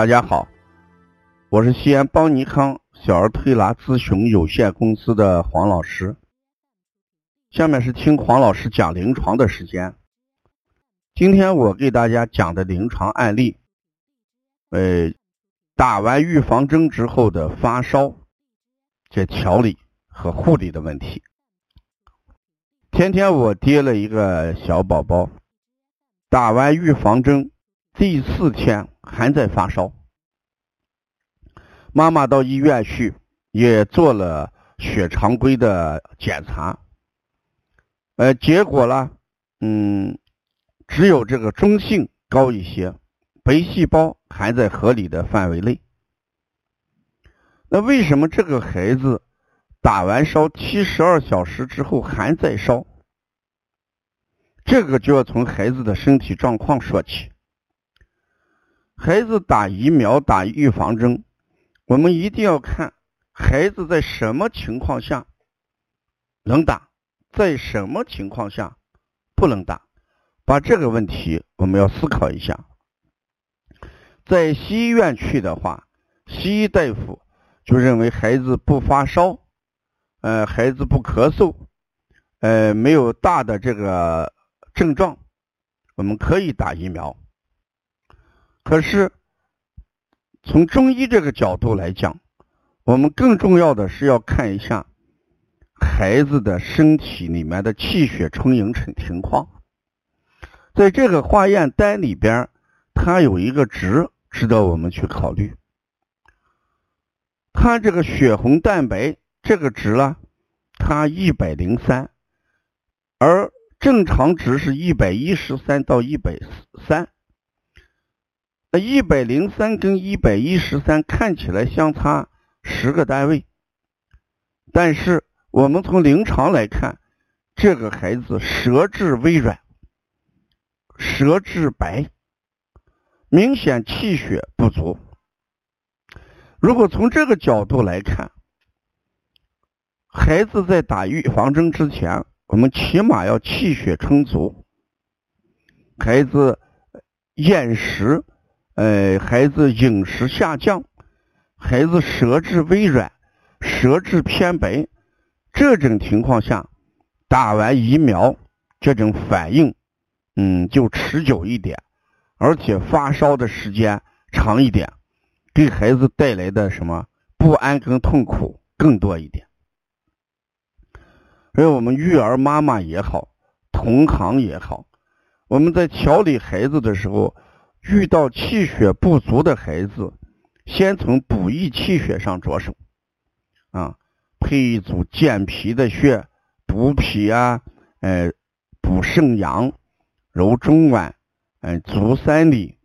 大家好，我是西安邦尼康小儿推拿咨询有限公司的黄老师。下面是听黄老师讲临床的时间。今天我给大家讲的临床案例，呃，打完预防针之后的发烧，这调理和护理的问题。天天我接了一个小宝宝，打完预防针第四天还在发烧，妈妈到医院去也做了血常规的检查，呃，结果呢，嗯。只有这个中性高一些，白细胞还在合理的范围内。那为什么这个孩子打完烧七十二小时之后还在烧？这个就要从孩子的身体状况说起。孩子打疫苗、打预防针，我们一定要看孩子在什么情况下能打，在什么情况下不能打。把这个问题我们要思考一下，在西医院去的话，西医大夫就认为孩子不发烧，呃，孩子不咳嗽，呃，没有大的这个症状，我们可以打疫苗。可是从中医这个角度来讲，我们更重要的是要看一下孩子的身体里面的气血充盈情情况。在这个化验单里边，它有一个值值得我们去考虑。它这个血红蛋白这个值呢，它一百零三，而正常值是一百一十三到一百三。那一百零三跟一百一十三看起来相差十个单位，但是我们从临床来看，这个孩子舌质微软。舌质白，明显气血不足。如果从这个角度来看，孩子在打预防针之前，我们起码要气血充足。孩子厌食，呃，孩子饮食下降，孩子舌质微软，舌质偏白，这种情况下，打完疫苗，这种反应。嗯，就持久一点，而且发烧的时间长一点，给孩子带来的什么不安跟痛苦更多一点。所以我们育儿妈妈也好，同行也好，我们在调理孩子的时候，遇到气血不足的孩子，先从补益气血上着手，啊，配一组健脾的穴，补脾啊，呃，补肾阳。揉中脘，嗯，足三里、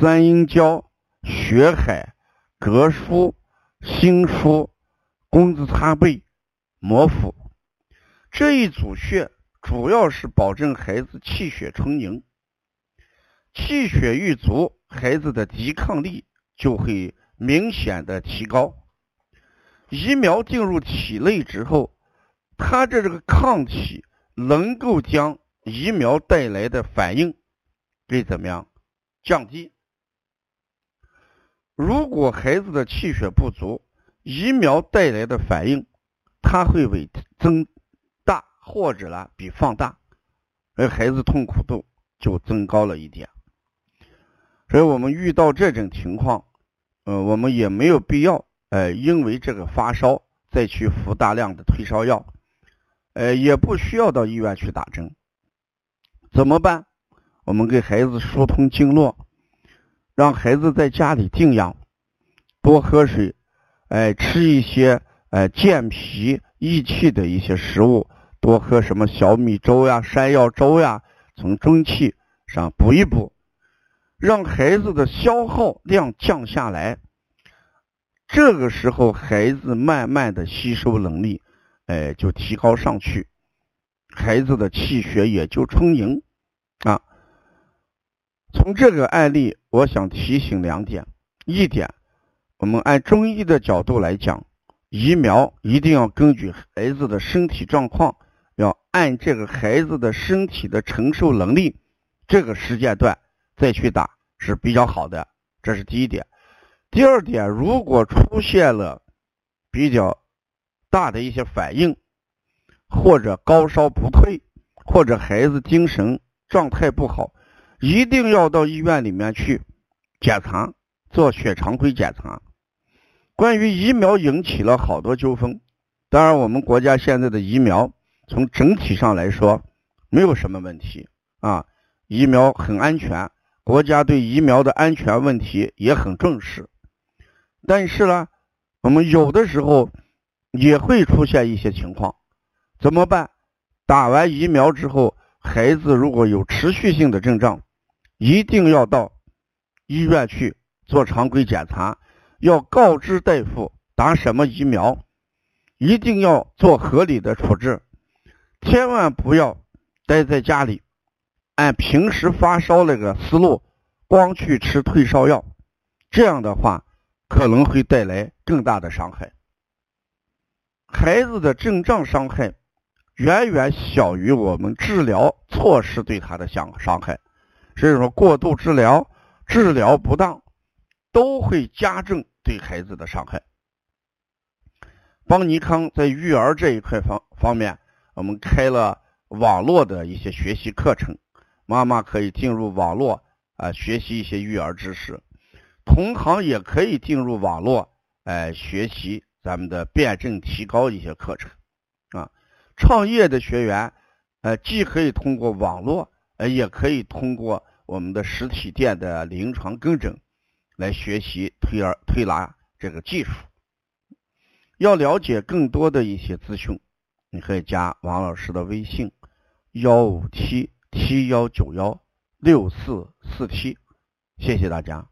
三阴交、血海、膈腧、心腧、工字擦背、摩腹这一组穴，主要是保证孩子气血充盈。气血愈足，孩子的抵抗力就会明显的提高。疫苗进入体内之后，它这这个抗体能够将。疫苗带来的反应给怎么样降低？如果孩子的气血不足，疫苗带来的反应它会为增大或者呢比放大，而孩子痛苦度就增高了一点。所以我们遇到这种情况，呃，我们也没有必要，呃，因为这个发烧再去服大量的退烧药，呃，也不需要到医院去打针。怎么办？我们给孩子疏通经络，让孩子在家里静养，多喝水，哎，吃一些哎健脾益气的一些食物，多喝什么小米粥呀、山药粥呀，从中气上补一补，让孩子的消耗量降下来。这个时候，孩子慢慢的吸收能力，哎，就提高上去。孩子的气血也就充盈啊。从这个案例，我想提醒两点：一点，我们按中医的角度来讲，疫苗一定要根据孩子的身体状况，要按这个孩子的身体的承受能力，这个时间段再去打是比较好的。这是第一点。第二点，如果出现了比较大的一些反应，或者高烧不退，或者孩子精神状态不好，一定要到医院里面去检查，做血常规检查。关于疫苗引起了好多纠纷，当然我们国家现在的疫苗从整体上来说没有什么问题啊，疫苗很安全，国家对疫苗的安全问题也很重视。但是呢，我们有的时候也会出现一些情况，怎么办？打完疫苗之后，孩子如果有持续性的症状，一定要到医院去做常规检查。要告知大夫打什么疫苗，一定要做合理的处置，千万不要待在家里，按平时发烧那个思路，光去吃退烧药，这样的话可能会带来更大的伤害。孩子的症状伤害远远小于我们治疗措施对他的伤伤害，所以说过度治疗、治疗不当都会加重。对孩子的伤害。邦尼康在育儿这一块方方面，我们开了网络的一些学习课程，妈妈可以进入网络啊学习一些育儿知识，同行也可以进入网络哎学习咱们的辩证提高一些课程啊。创业的学员呃既可以通过网络，呃也可以通过我们的实体店的临床跟诊。来学习推儿推拿这个技术，要了解更多的一些资讯，你可以加王老师的微信：幺五七七幺九幺六四四七，谢谢大家。